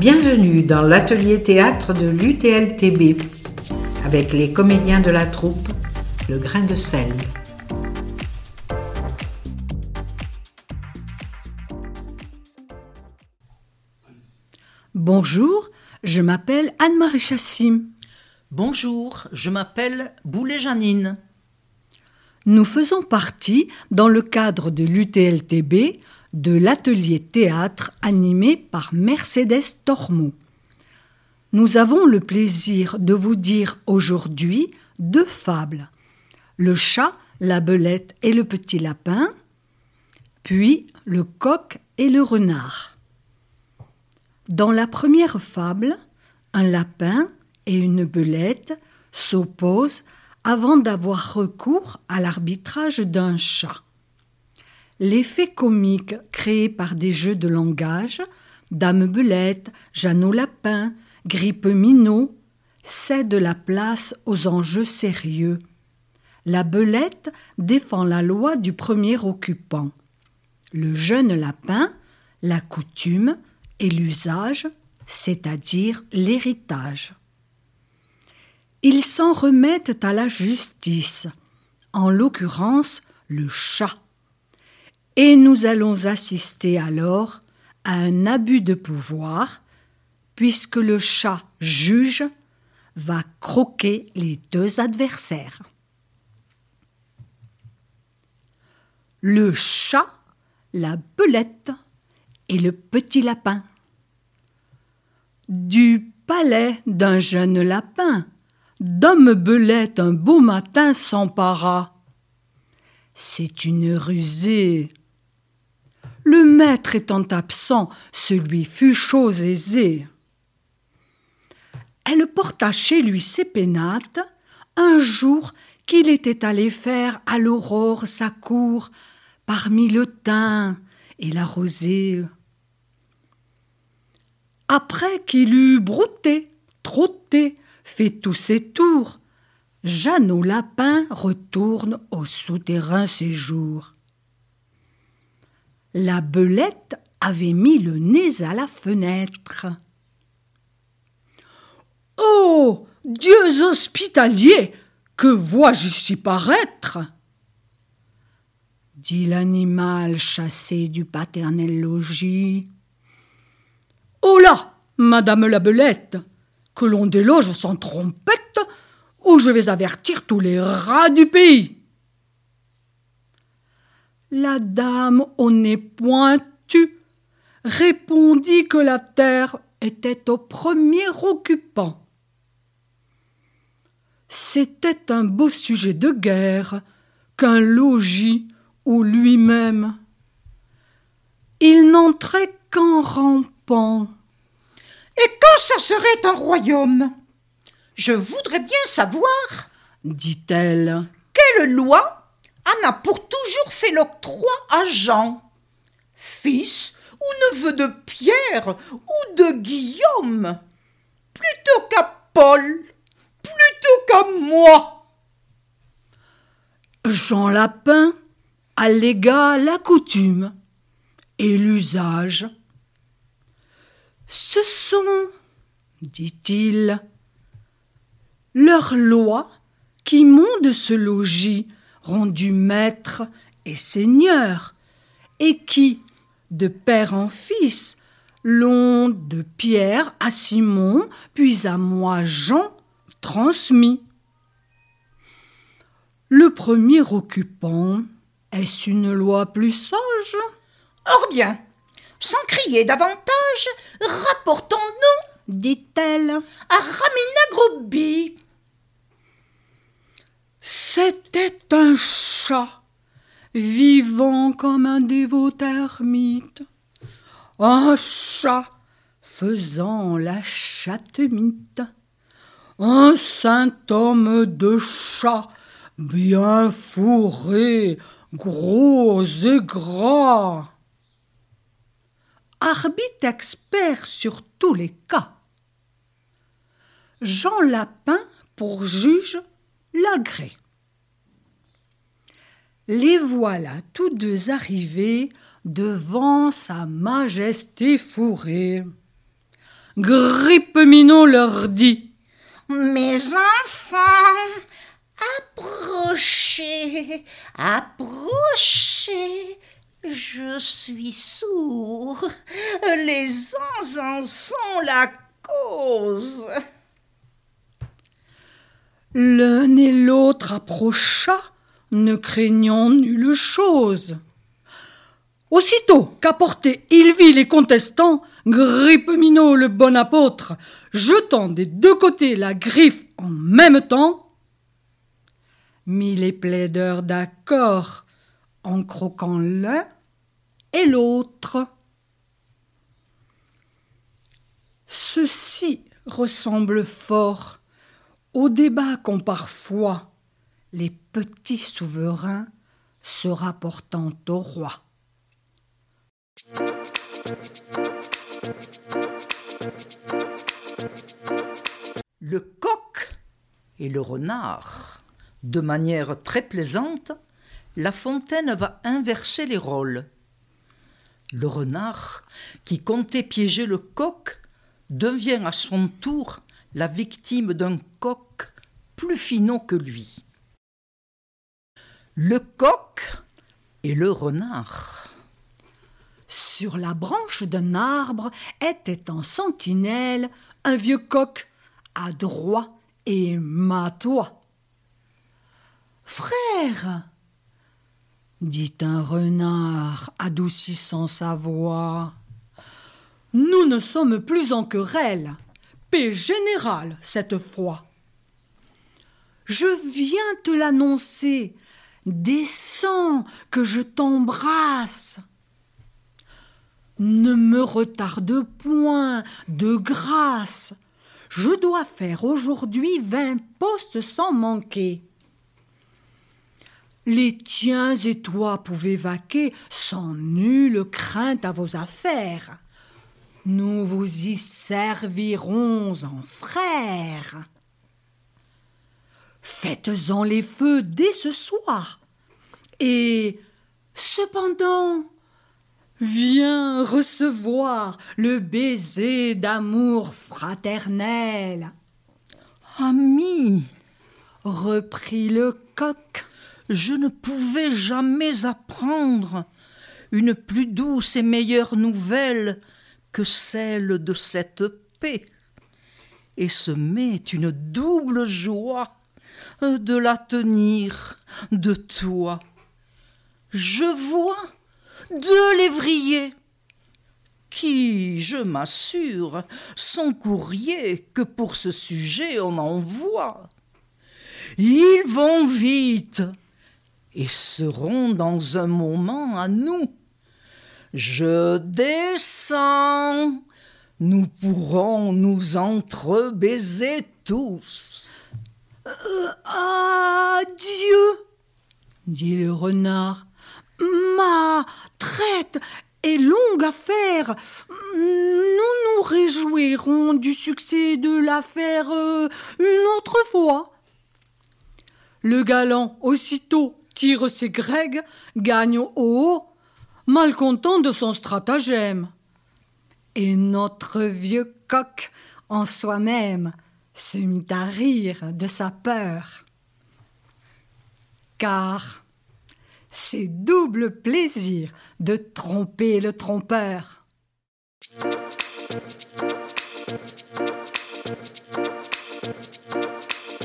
Bienvenue dans l'atelier théâtre de l'UTLTB avec les comédiens de la troupe Le Grain de sel. Bonjour, je m'appelle Anne-Marie Chassim. Bonjour, je m'appelle Boulet-Janine. Nous faisons partie, dans le cadre de l'UTLTB, de l'atelier théâtre animé par Mercedes Tormo. Nous avons le plaisir de vous dire aujourd'hui deux fables. Le chat, la belette et le petit lapin, puis le coq et le renard. Dans la première fable, un lapin et une belette s'opposent avant d'avoir recours à l'arbitrage d'un chat. L'effet comique créé par des jeux de langage, Dame Belette, Jeannot Lapin, Grippe Minot, cède la place aux enjeux sérieux. La belette défend la loi du premier occupant. Le jeune lapin, la coutume et l'usage, c'est-à-dire l'héritage. Ils s'en remettent à la justice, en l'occurrence le chat. Et nous allons assister alors à un abus de pouvoir, puisque le chat juge va croquer les deux adversaires. Le chat, la belette et le petit lapin. Du palais d'un jeune lapin, Dame Belette un beau matin s'empara. C'est une rusée le maître étant absent, celui fut chose aisée. Elle porta chez lui ses pénates un jour qu'il était allé faire à l'aurore sa cour parmi le thym et la rosée. Après qu'il eut brouté, trotté, fait tous ses tours, Jeannot Lapin retourne au souterrain séjour. La belette avait mis le nez à la fenêtre. Oh Dieux hospitaliers Que vois-je ici paraître? dit l'animal chassé du paternel logis. Oh Madame la belette Que l'on déloge sans trompette, ou je vais avertir tous les rats du pays? La dame au nez pointu répondit que la terre était au premier occupant. C'était un beau sujet de guerre qu'un logis ou lui-même. Il n'entrait qu'en rampant. Et quand ça serait un royaume? Je voudrais bien savoir, dit-elle, quelle loi en a pour toujours fait l'octroi à Jean, fils ou neveu de Pierre ou de Guillaume, plutôt qu'à Paul, plutôt qu'à moi. Jean Lapin allégua la coutume et l'usage. Ce sont, dit-il, leurs lois qui m'ont de ce logis rendu maître et seigneur, et qui, de père en fils, l'ont de Pierre à Simon, puis à moi Jean, transmis. Le premier occupant, est-ce une loi plus sage? Or bien, sans crier davantage, rapportons-nous, dit-elle, à Ramina Groby, c'était un chat, vivant comme un dévot ermite. Un chat faisant la chatemite. Un saint homme de chat, bien fourré, gros et gras. Arbitre expert sur tous les cas. Jean Lapin pour juge l'agré. Les voilà tous deux arrivés devant sa majesté fourrée. Grippeminot leur dit Mes enfants, approchez, approchez. Je suis sourd. Les ans en sont la cause. L'un et l'autre approcha, ne craignant nulle chose. Aussitôt qu'apporté il vit les contestants, Grippeminot le bon apôtre, jetant des deux côtés la griffe en même temps, mit les plaideurs d'accord en croquant l'un et l'autre. Ceci ressemble fort au débat qu'ont parfois les petits souverains se rapportant au roi. Le coq et le renard. De manière très plaisante, La Fontaine va inverser les rôles. Le renard, qui comptait piéger le coq, devient à son tour la victime d'un coq plus finot que lui. Le coq et le renard. Sur la branche d'un arbre était en sentinelle un vieux coq, adroit et matois. Frère, dit un renard, adoucissant sa voix, nous ne sommes plus en querelle paix générale cette fois. Je viens te l'annoncer. Descends, que je t'embrasse. Ne me retarde point, de grâce. Je dois faire aujourd'hui vingt postes sans manquer. Les tiens et toi pouvez vaquer sans nulle crainte à vos affaires. Nous vous y servirons en frères. Faites-en les feux dès ce soir. Et cependant, viens recevoir le baiser d'amour fraternel. Ami, reprit le coq, je ne pouvais jamais apprendre une plus douce et meilleure nouvelle que celle de cette paix, et se met une double joie de la tenir de toi. Je vois deux lévriers qui, je m'assure, sont courriers que pour ce sujet on envoie. Ils vont vite et seront dans un moment à nous. Je descends. Nous pourrons nous entrebaiser tous. Euh, adieu, dit le renard. Ma traite est longue à faire. Nous nous réjouirons du succès de l'affaire euh, une autre fois. Le galant aussitôt tire ses grègues, gagne au haut, malcontent de son stratagème. Et notre vieux coq en soi-même se mit à rire de sa peur. Car c'est double plaisir de tromper le trompeur.